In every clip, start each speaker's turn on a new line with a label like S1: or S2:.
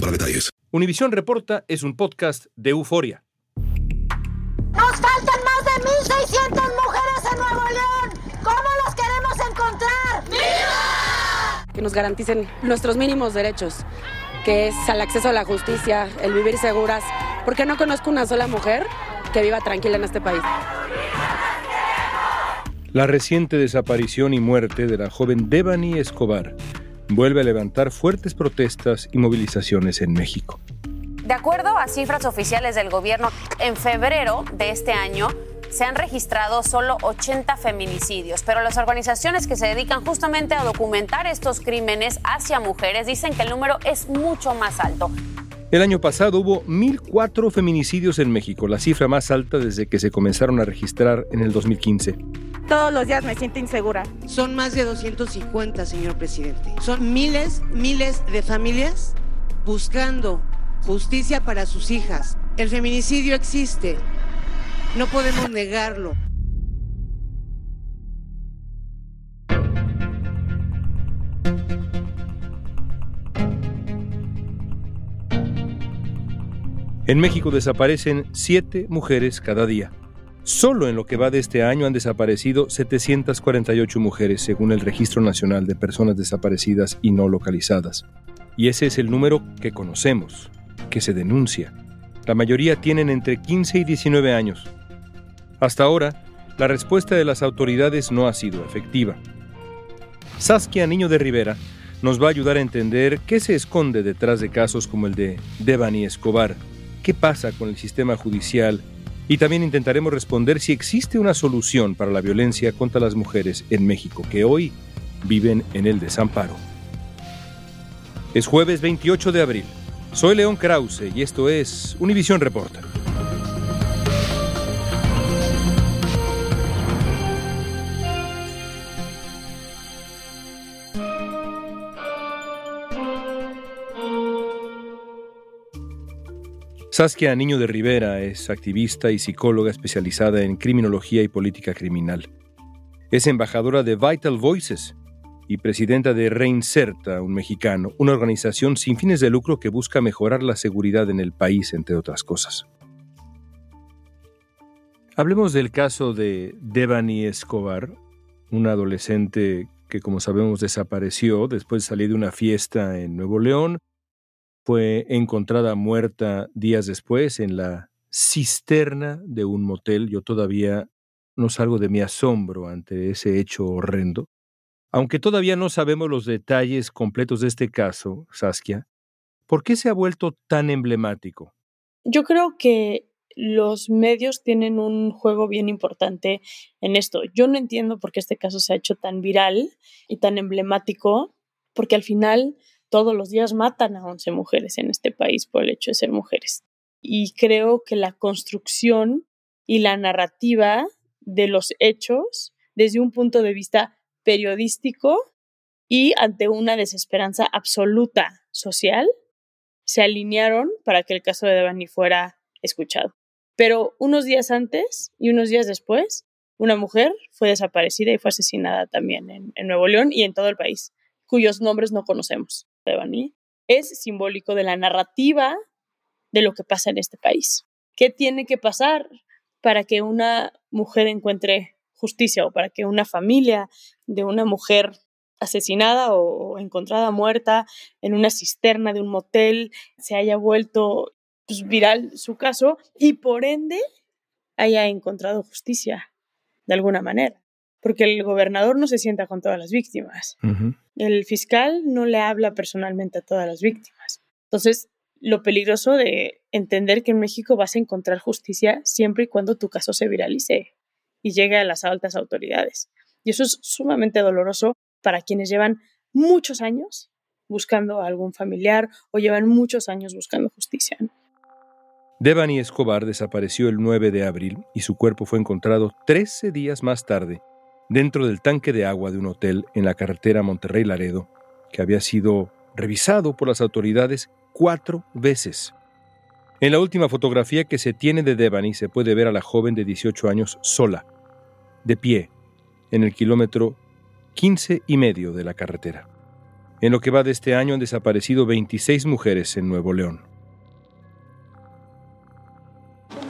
S1: para detalles.
S2: Univisión Reporta es un podcast de euforia.
S3: Nos faltan más de 1.600 mujeres en Nuevo León. ¿Cómo las queremos encontrar? ¡Viva!
S4: Que nos garanticen nuestros mínimos derechos, que es el acceso a la justicia, el vivir seguras, porque no conozco una sola mujer que viva tranquila en este país.
S2: La reciente desaparición y muerte de la joven Devani Escobar vuelve a levantar fuertes protestas y movilizaciones en México.
S5: De acuerdo a cifras oficiales del gobierno, en febrero de este año se han registrado solo 80 feminicidios, pero las organizaciones que se dedican justamente a documentar estos crímenes hacia mujeres dicen que el número es mucho más alto.
S2: El año pasado hubo 1.004 feminicidios en México, la cifra más alta desde que se comenzaron a registrar en el 2015.
S6: Todos los días me siento insegura.
S7: Son más de 250, señor presidente. Son miles, miles de familias buscando justicia para sus hijas. El feminicidio existe. No podemos negarlo.
S2: En México desaparecen siete mujeres cada día. Solo en lo que va de este año han desaparecido 748 mujeres, según el Registro Nacional de Personas Desaparecidas y No Localizadas. Y ese es el número que conocemos, que se denuncia. La mayoría tienen entre 15 y 19 años. Hasta ahora, la respuesta de las autoridades no ha sido efectiva. Saskia Niño de Rivera nos va a ayudar a entender qué se esconde detrás de casos como el de Devani Escobar, qué pasa con el sistema judicial y también intentaremos responder si existe una solución para la violencia contra las mujeres en México que hoy viven en el desamparo. Es jueves 28 de abril. Soy León Krause y esto es Univisión Reporta. Saskia Niño de Rivera es activista y psicóloga especializada en criminología y política criminal. Es embajadora de Vital Voices y presidenta de Reinserta, un mexicano, una organización sin fines de lucro que busca mejorar la seguridad en el país, entre otras cosas. Hablemos del caso de Devani Escobar, una adolescente que, como sabemos, desapareció después de salir de una fiesta en Nuevo León fue encontrada muerta días después en la cisterna de un motel. Yo todavía no salgo de mi asombro ante ese hecho horrendo. Aunque todavía no sabemos los detalles completos de este caso, Saskia, ¿por qué se ha vuelto tan emblemático?
S6: Yo creo que los medios tienen un juego bien importante en esto. Yo no entiendo por qué este caso se ha hecho tan viral y tan emblemático, porque al final todos los días matan a 11 mujeres en este país por el hecho de ser mujeres. Y creo que la construcción y la narrativa de los hechos desde un punto de vista periodístico y ante una desesperanza absoluta social, se alinearon para que el caso de Devani fuera escuchado. Pero unos días antes y unos días después, una mujer fue desaparecida y fue asesinada también en, en Nuevo León y en todo el país, cuyos nombres no conocemos es simbólico de la narrativa de lo que pasa en este país. ¿Qué tiene que pasar para que una mujer encuentre justicia o para que una familia de una mujer asesinada o encontrada muerta en una cisterna de un motel se haya vuelto pues, viral su caso y por ende haya encontrado justicia de alguna manera? porque el gobernador no se sienta con todas las víctimas. El fiscal no le habla personalmente a todas las víctimas. Entonces, lo peligroso de entender que en México vas a encontrar justicia siempre y cuando tu caso se viralice y llegue a las altas autoridades. Y eso es sumamente doloroso para quienes llevan muchos años buscando a algún familiar o llevan muchos años buscando justicia.
S2: Devani Escobar desapareció el 9 de abril y su cuerpo fue encontrado 13 días más tarde dentro del tanque de agua de un hotel en la carretera Monterrey-Laredo, que había sido revisado por las autoridades cuatro veces. En la última fotografía que se tiene de Devani se puede ver a la joven de 18 años sola, de pie, en el kilómetro 15 y medio de la carretera. En lo que va de este año han desaparecido 26 mujeres en Nuevo León.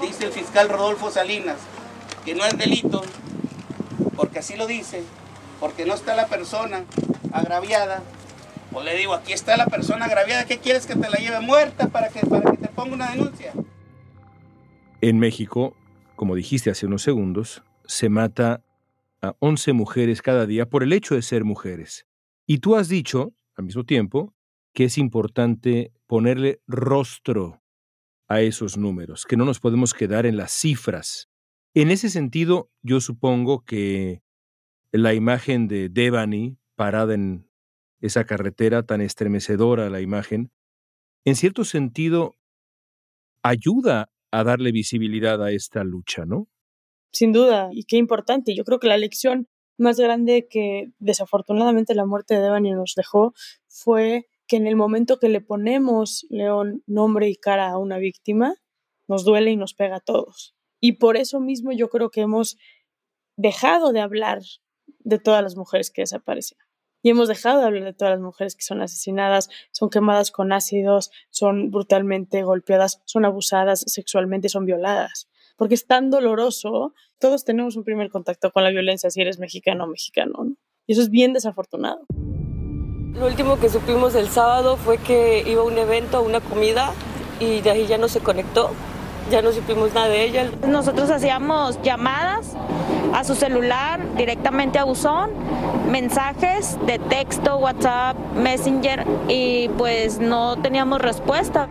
S8: Dice el fiscal Rodolfo Salinas que no es delito, porque así lo dice, porque no está la persona agraviada pues le digo, aquí está la persona agraviada, ¿qué quieres que te la lleve muerta para que, para que te ponga una denuncia?
S2: En México, como dijiste hace unos segundos, se mata a 11 mujeres cada día por el hecho de ser mujeres. Y tú has dicho, al mismo tiempo, que es importante ponerle rostro a esos números, que no nos podemos quedar en las cifras. En ese sentido, yo supongo que la imagen de Devani parada en esa carretera tan estremecedora la imagen, en cierto sentido ayuda a darle visibilidad a esta lucha, ¿no?
S6: Sin duda, y qué importante. Yo creo que la lección más grande que desafortunadamente la muerte de Devani nos dejó fue que en el momento que le ponemos, León, nombre y cara a una víctima, nos duele y nos pega a todos. Y por eso mismo yo creo que hemos dejado de hablar de todas las mujeres que desaparecen y hemos dejado de hablar de todas las mujeres que son asesinadas, son quemadas con ácidos, son brutalmente golpeadas, son abusadas sexualmente, son violadas. Porque es tan doloroso, todos tenemos un primer contacto con la violencia si eres mexicano o mexicano, Y eso es bien desafortunado.
S9: Lo último que supimos el sábado fue que iba a un evento, a una comida, y de ahí ya no se conectó ya no supimos nada de ella.
S3: Nosotros hacíamos llamadas a su celular directamente a buzón, mensajes de texto, WhatsApp, Messenger y pues no teníamos respuesta.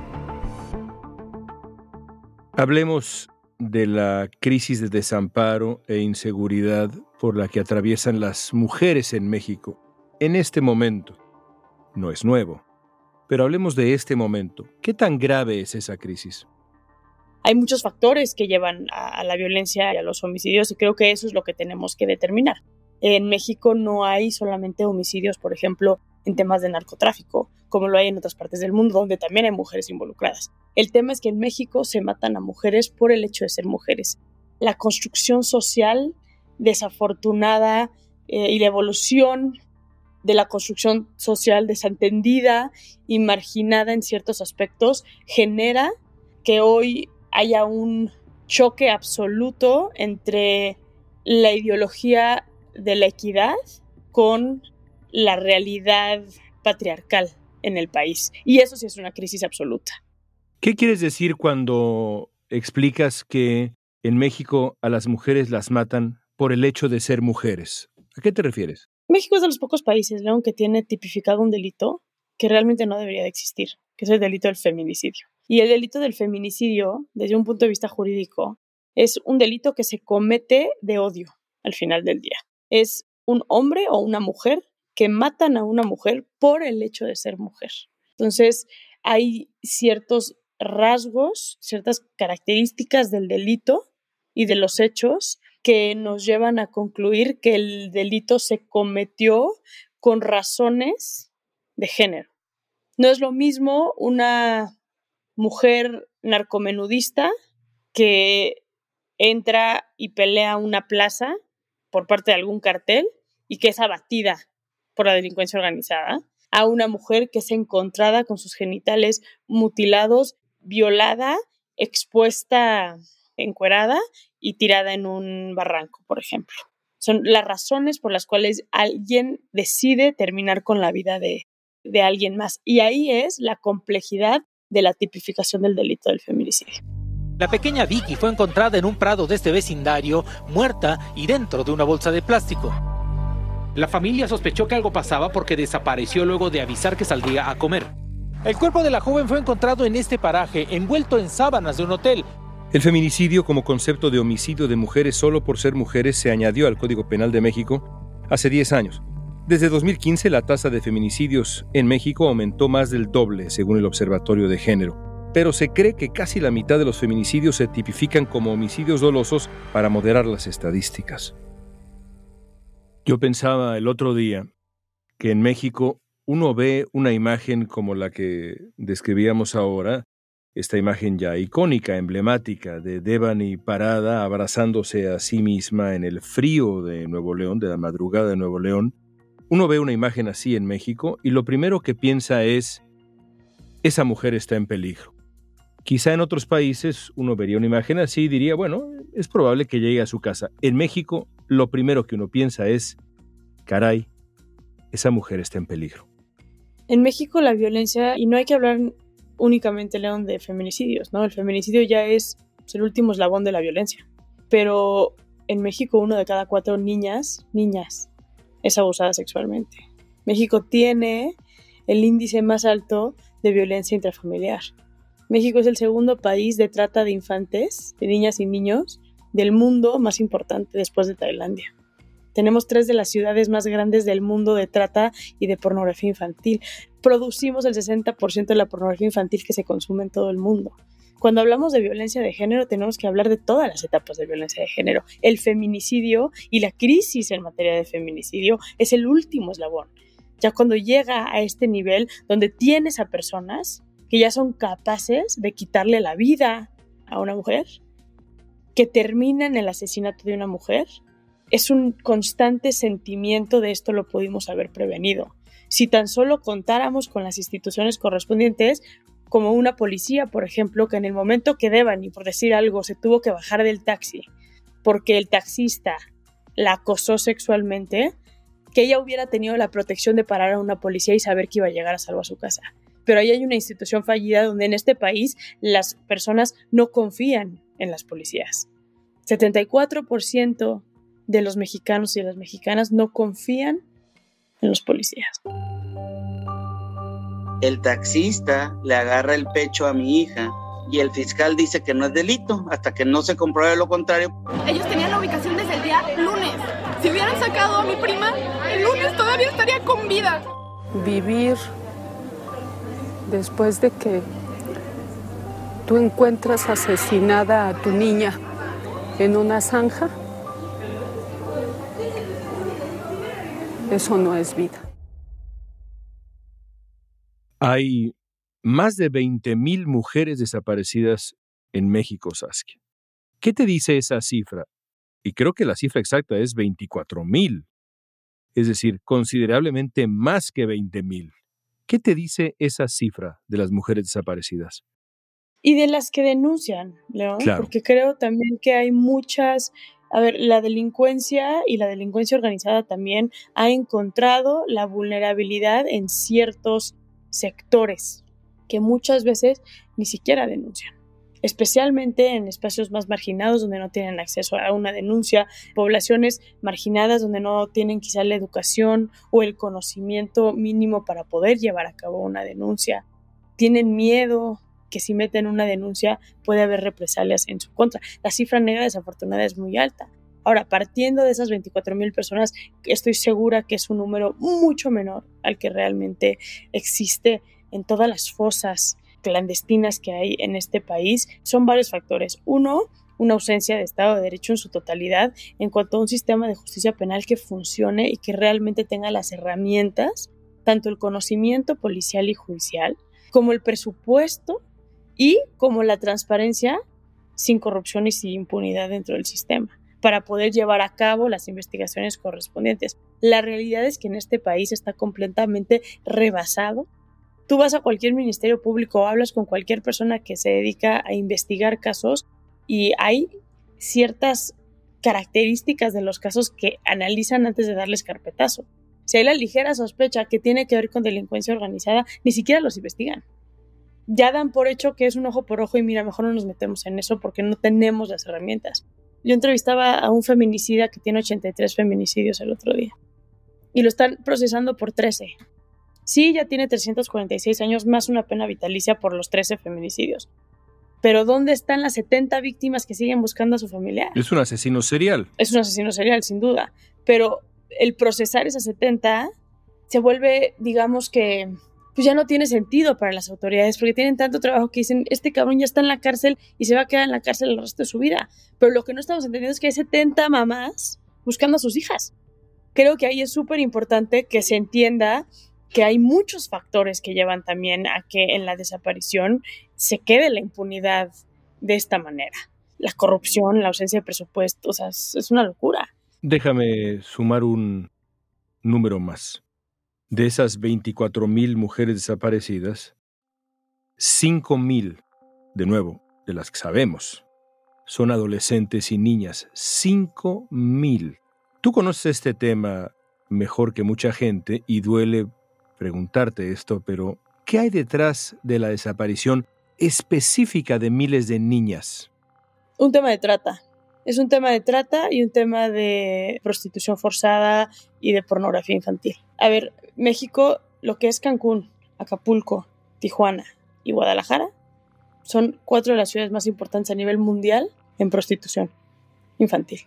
S2: Hablemos de la crisis de desamparo e inseguridad por la que atraviesan las mujeres en México en este momento. No es nuevo, pero hablemos de este momento. ¿Qué tan grave es esa crisis?
S6: Hay muchos factores que llevan a, la violencia y a los homicidios y creo que eso es lo que tenemos que determinar. En México no hay solamente homicidios, por ejemplo, en temas de narcotráfico, como lo hay en otras partes del mundo, donde también hay mujeres involucradas. El tema es que en México se matan a mujeres por el hecho de ser mujeres. La construcción social desafortunada eh, y la evolución de la construcción social desentendida y marginada en ciertos aspectos genera que hoy haya un choque absoluto entre la ideología de la equidad con la realidad patriarcal en el país. Y eso sí es una crisis absoluta.
S2: ¿Qué quieres decir cuando explicas que en México a las mujeres las matan por el hecho de ser mujeres? ¿A qué te refieres?
S6: México es de los pocos países, León, que tiene tipificado un delito que realmente no debería de existir, que es el delito del feminicidio. Y el delito del feminicidio, desde un punto de vista jurídico, es un delito que se comete de odio al final del día. Es un hombre o una mujer que matan a una mujer por el hecho de ser mujer. Entonces, hay ciertos rasgos, ciertas características del delito y de los hechos que nos llevan a concluir que el delito se cometió con razones de género. No es lo mismo una mujer narcomenudista que entra y pelea una plaza por parte de algún cartel y que es abatida por la delincuencia organizada, a una mujer que es encontrada con sus genitales mutilados, violada, expuesta, encuerada y tirada en un barranco, por ejemplo. Son las razones por las cuales alguien decide terminar con la vida de, de alguien más. Y ahí es la complejidad de la tipificación del delito del feminicidio.
S10: La pequeña Vicky fue encontrada en un prado de este vecindario, muerta y dentro de una bolsa de plástico. La familia sospechó que algo pasaba porque desapareció luego de avisar que saldría a comer. El cuerpo de la joven fue encontrado en este paraje, envuelto en sábanas de un hotel.
S2: El feminicidio como concepto de homicidio de mujeres solo por ser mujeres se añadió al Código Penal de México hace 10 años. Desde 2015 la tasa de feminicidios en México aumentó más del doble, según el Observatorio de Género. Pero se cree que casi la mitad de los feminicidios se tipifican como homicidios dolosos para moderar las estadísticas. Yo pensaba el otro día que en México uno ve una imagen como la que describíamos ahora, esta imagen ya icónica, emblemática de Devani parada abrazándose a sí misma en el frío de Nuevo León, de la madrugada de Nuevo León, uno ve una imagen así en México y lo primero que piensa es, esa mujer está en peligro. Quizá en otros países uno vería una imagen así y diría, bueno, es probable que llegue a su casa. En México, lo primero que uno piensa es, caray, esa mujer está en peligro.
S6: En México la violencia, y no hay que hablar únicamente, León, de feminicidios, ¿no? El feminicidio ya es el último eslabón de la violencia. Pero en México uno de cada cuatro niñas, niñas, es abusada sexualmente. México tiene el índice más alto de violencia intrafamiliar. México es el segundo país de trata de infantes, de niñas y niños, del mundo más importante después de Tailandia. Tenemos tres de las ciudades más grandes del mundo de trata y de pornografía infantil. Producimos el 60% de la pornografía infantil que se consume en todo el mundo. Cuando hablamos de violencia de género, tenemos que hablar de todas las etapas de violencia de género. El feminicidio y la crisis en materia de feminicidio es el último eslabón. Ya cuando llega a este nivel donde tienes a personas que ya son capaces de quitarle la vida a una mujer, que terminan el asesinato de una mujer, es un constante sentimiento de esto lo pudimos haber prevenido. Si tan solo contáramos con las instituciones correspondientes, como una policía, por ejemplo, que en el momento que deban y por decir algo se tuvo que bajar del taxi porque el taxista la acosó sexualmente, que ella hubiera tenido la protección de parar a una policía y saber que iba a llegar a salvo a su casa. Pero ahí hay una institución fallida donde en este país las personas no confían en las policías. 74% de los mexicanos y las mexicanas no confían en los policías
S8: el taxista le agarra el pecho a mi hija y el fiscal dice que no es delito hasta que no se compruebe lo contrario.
S11: Ellos tenían la ubicación desde el día lunes. Si hubieran sacado a mi prima, el lunes todavía estaría con vida.
S12: Vivir después de que tú encuentras asesinada a tu niña en una zanja, eso no es vida.
S2: Hay más de 20.000 mujeres desaparecidas en México, Saskia. ¿Qué te dice esa cifra? Y creo que la cifra exacta es 24.000, es decir, considerablemente más que 20.000. ¿Qué te dice esa cifra de las mujeres desaparecidas?
S6: Y de las que denuncian, León, porque creo también que hay muchas a ver, la delincuencia y la delincuencia organizada también ha encontrado la vulnerabilidad en ciertos sectores que muchas veces ni siquiera denuncian especialmente en espacios más marginados donde no tienen acceso a una denuncia, poblaciones marginadas donde no tienen quizá la educación o el conocimiento mínimo para poder llevar a cabo una denuncia. Tienen miedo que si meten una denuncia puede haber represalias en su contra. La cifra negra desafortunada es muy alta. Ahora, partiendo de esas 24 mil personas, estoy segura que es un número mucho menor al que realmente existe en todas las fosas clandestinas que hay en este país. Son varios factores. Uno, una ausencia de Estado de Derecho en su totalidad en cuanto a un sistema de justicia penal que funcione y que realmente tenga las herramientas, tanto el conocimiento policial y judicial, como el presupuesto y como la transparencia sin corrupción y sin impunidad dentro del sistema para poder llevar a cabo las investigaciones correspondientes. La realidad es que en este país está completamente rebasado. Tú vas a cualquier ministerio público hablas con cualquier persona que se dedica a investigar casos y hay ciertas características de los casos que analizan antes de darles carpetazo. Si hay la ligera sospecha que tiene que ver con delincuencia organizada, ni siquiera los investigan. Ya dan por hecho que es un ojo por ojo y mira, mejor no nos metemos en eso porque no tenemos las herramientas. Yo entrevistaba a un feminicida que tiene 83 feminicidios el otro día y lo están procesando por 13. Sí, ya tiene 346 años más una pena vitalicia por los 13 feminicidios. Pero ¿dónde están las 70 víctimas que siguen buscando a su familiar?
S2: Es un asesino serial.
S6: Es un asesino serial, sin duda. Pero el procesar esas 70 se vuelve, digamos que, pues ya no tiene sentido para las autoridades porque tienen tanto trabajo que dicen, este cabrón ya está en la cárcel y se va a quedar en la cárcel el resto de su vida. Pero lo que no estamos entendiendo es que hay 70 mamás buscando a sus hijas. Creo que ahí es súper importante que se entienda que hay muchos factores que llevan también a que en la desaparición se quede la impunidad de esta manera. La corrupción, la ausencia de presupuesto, o sea, es una locura.
S2: Déjame sumar un número más. De esas 24 mil mujeres desaparecidas, 5 mil, de nuevo, de las que sabemos, son adolescentes y niñas. 5 mil. Tú conoces este tema mejor que mucha gente y duele preguntarte esto, pero ¿qué hay detrás de la desaparición específica de miles de niñas?
S6: Un tema de trata. Es un tema de trata y un tema de prostitución forzada y de pornografía infantil. A ver, México, lo que es Cancún, Acapulco, Tijuana y Guadalajara, son cuatro de las ciudades más importantes a nivel mundial en prostitución infantil.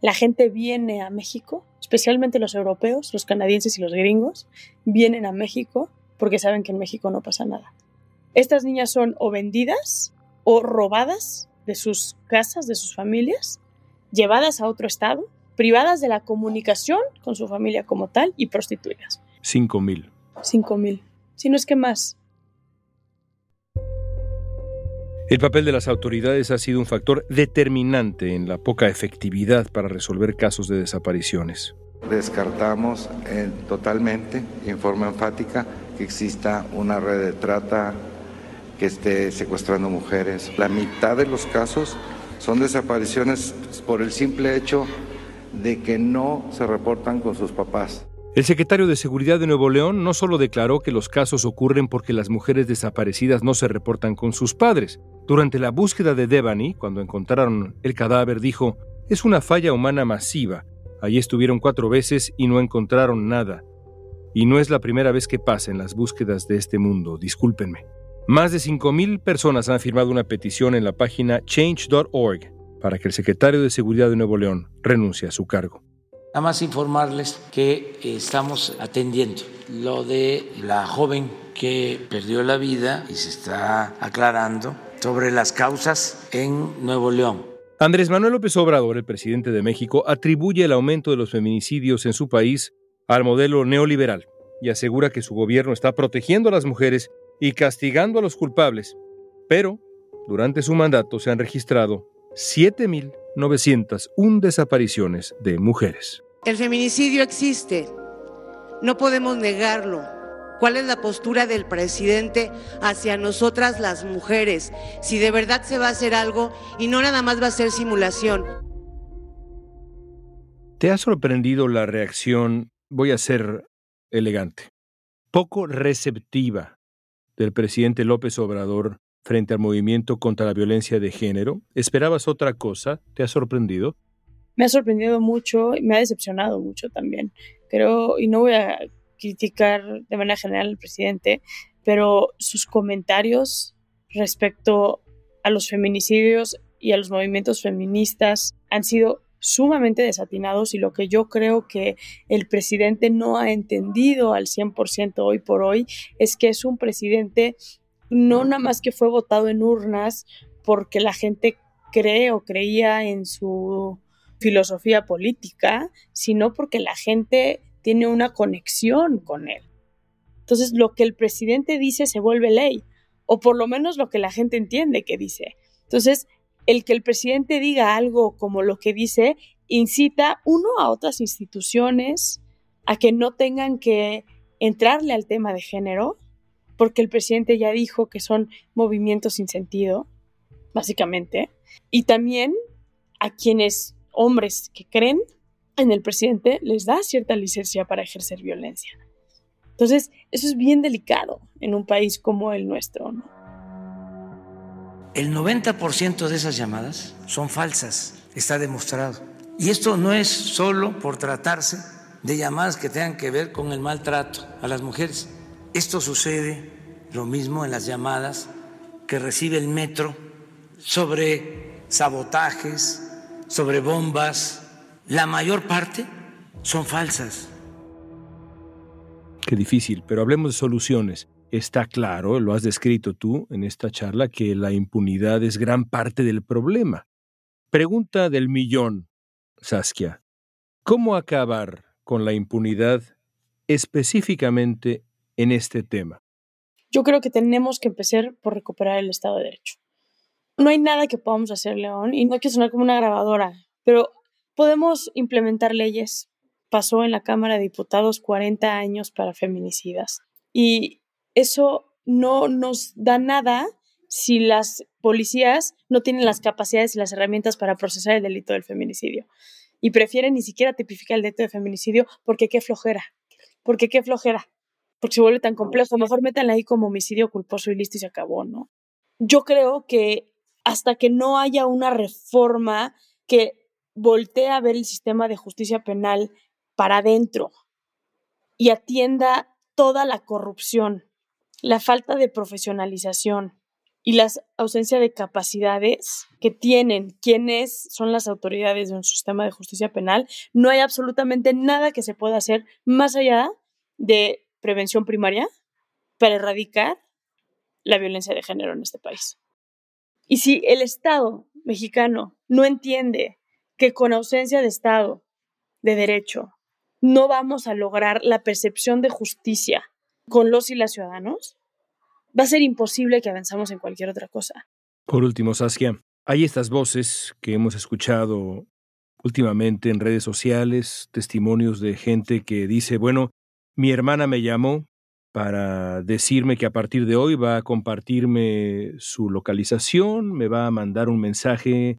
S6: La gente viene a México, especialmente los europeos, los canadienses y los gringos, vienen a México porque saben que en México no pasa nada. Estas niñas son o vendidas o robadas de sus casas, de sus familias, llevadas a otro estado, privadas de la comunicación con su familia como tal y prostituidas.
S2: Cinco mil.
S6: Cinco mil. Si no es que más.
S2: El papel de las autoridades ha sido un factor determinante en la poca efectividad para resolver casos de desapariciones.
S13: Descartamos eh, totalmente, en forma enfática, que exista una red de trata que esté secuestrando mujeres. La mitad de los casos son desapariciones por el simple hecho de que no se reportan con sus papás.
S2: El secretario de Seguridad de Nuevo León no solo declaró que los casos ocurren porque las mujeres desaparecidas no se reportan con sus padres. Durante la búsqueda de Devani, cuando encontraron el cadáver, dijo, es una falla humana masiva. Allí estuvieron cuatro veces y no encontraron nada. Y no es la primera vez que pasa en las búsquedas de este mundo, discúlpenme. Más de 5.000 personas han firmado una petición en la página change.org para que el secretario de Seguridad de Nuevo León renuncie a su cargo.
S14: Nada más informarles que estamos atendiendo lo de la joven que perdió la vida y se está aclarando sobre las causas en Nuevo León.
S2: Andrés Manuel López Obrador, el presidente de México, atribuye el aumento de los feminicidios en su país al modelo neoliberal y asegura que su gobierno está protegiendo a las mujeres y castigando a los culpables, pero durante su mandato se han registrado 7.901 desapariciones de mujeres.
S7: El feminicidio existe, no podemos negarlo. ¿Cuál es la postura del presidente hacia nosotras las mujeres? Si de verdad se va a hacer algo y no nada más va a ser simulación.
S2: ¿Te ha sorprendido la reacción, voy a ser elegante, poco receptiva del presidente López Obrador frente al movimiento contra la violencia de género? ¿Esperabas otra cosa? ¿Te ha sorprendido?
S6: Me ha sorprendido mucho y me ha decepcionado mucho también. Creo, y no voy a criticar de manera general al presidente, pero sus comentarios respecto a los feminicidios y a los movimientos feministas han sido sumamente desatinados y lo que yo creo que el presidente no ha entendido al 100% hoy por hoy es que es un presidente no nada más que fue votado en urnas porque la gente cree o creía en su filosofía política, sino porque la gente tiene una conexión con él. Entonces, lo que el presidente dice se vuelve ley, o por lo menos lo que la gente entiende que dice. Entonces, el que el presidente diga algo como lo que dice incita uno a otras instituciones a que no tengan que entrarle al tema de género, porque el presidente ya dijo que son movimientos sin sentido, básicamente, y también a quienes, hombres que creen en el presidente, les da cierta licencia para ejercer violencia. Entonces, eso es bien delicado en un país como el nuestro. ¿no?
S14: El 90% de esas llamadas son falsas, está demostrado. Y esto no es solo por tratarse de llamadas que tengan que ver con el maltrato a las mujeres. Esto sucede lo mismo en las llamadas que recibe el metro sobre sabotajes, sobre bombas. La mayor parte son falsas.
S2: Qué difícil, pero hablemos de soluciones. Está claro, lo has descrito tú en esta charla, que la impunidad es gran parte del problema. Pregunta del millón, Saskia. ¿Cómo acabar con la impunidad específicamente en este tema?
S6: Yo creo que tenemos que empezar por recuperar el Estado de Derecho. No hay nada que podamos hacer, León, y no que sonar como una grabadora, pero podemos implementar leyes. Pasó en la Cámara de Diputados 40 años para feminicidas. Y eso no nos da nada si las policías no tienen las capacidades y las herramientas para procesar el delito del feminicidio. Y prefieren ni siquiera tipificar el delito de feminicidio porque qué flojera. Porque qué flojera. Porque se vuelve tan complejo. Mejor métanla ahí como homicidio culposo y listo y se acabó, ¿no? Yo creo que hasta que no haya una reforma que voltee a ver el sistema de justicia penal para adentro y atienda toda la corrupción, la falta de profesionalización y la ausencia de capacidades que tienen quienes son las autoridades de un sistema de justicia penal, no hay absolutamente nada que se pueda hacer más allá de prevención primaria para erradicar la violencia de género en este país. Y si el Estado mexicano no entiende que con ausencia de Estado, de derecho, no vamos a lograr la percepción de justicia con los y las ciudadanos, va a ser imposible que avanzamos en cualquier otra cosa.
S2: Por último, Saskia, hay estas voces que hemos escuchado últimamente en redes sociales, testimonios de gente que dice, bueno, mi hermana me llamó para decirme que a partir de hoy va a compartirme su localización, me va a mandar un mensaje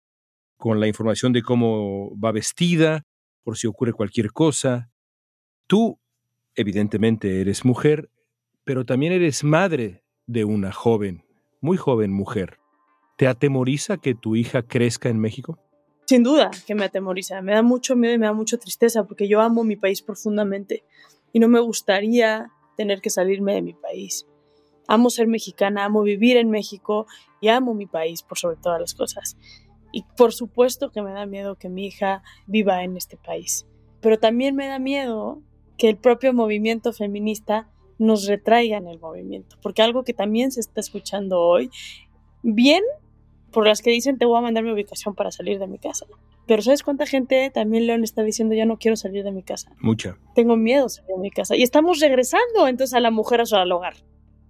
S2: con la información de cómo va vestida, por si ocurre cualquier cosa. Tú, evidentemente, eres mujer, pero también eres madre de una joven, muy joven mujer. ¿Te atemoriza que tu hija crezca en México?
S6: Sin duda que me atemoriza. Me da mucho miedo y me da mucha tristeza porque yo amo mi país profundamente y no me gustaría tener que salirme de mi país. Amo ser mexicana, amo vivir en México y amo mi país por sobre todas las cosas. Y por supuesto que me da miedo que mi hija viva en este país. Pero también me da miedo que el propio movimiento feminista nos retraiga en el movimiento. Porque algo que también se está escuchando hoy, bien por las que dicen te voy a mandar mi ubicación para salir de mi casa. Pero ¿sabes cuánta gente también León está diciendo ya no quiero salir de mi casa?
S2: Mucha.
S6: Tengo miedo salir de mi casa. Y estamos regresando entonces a la mujer a su hogar.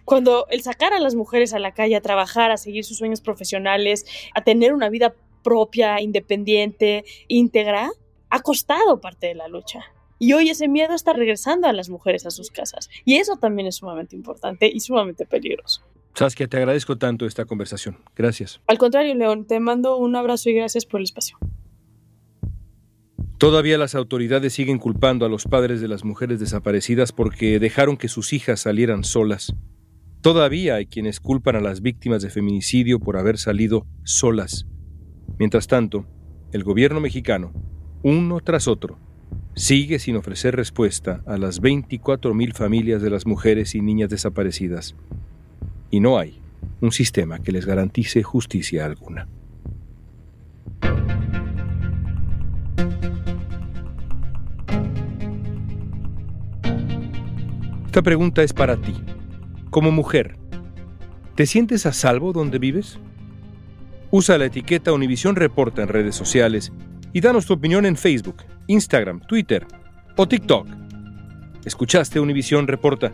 S6: Cuando el sacar a las mujeres a la calle a trabajar, a seguir sus sueños profesionales, a tener una vida propia, independiente, íntegra, ha costado parte de la lucha. Y hoy ese miedo está regresando a las mujeres a sus casas. Y eso también es sumamente importante y sumamente peligroso.
S2: Saskia, te agradezco tanto esta conversación. Gracias.
S6: Al contrario, León, te mando un abrazo y gracias por el espacio.
S2: Todavía las autoridades siguen culpando a los padres de las mujeres desaparecidas porque dejaron que sus hijas salieran solas. Todavía hay quienes culpan a las víctimas de feminicidio por haber salido solas. Mientras tanto, el gobierno mexicano, uno tras otro, sigue sin ofrecer respuesta a las 24.000 familias de las mujeres y niñas desaparecidas. Y no hay un sistema que les garantice justicia alguna. Esta pregunta es para ti. Como mujer, ¿te sientes a salvo donde vives? Usa la etiqueta Univisión Reporta en redes sociales y danos tu opinión en Facebook, Instagram, Twitter o TikTok. ¿Escuchaste Univisión Reporta?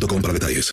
S1: para detalles.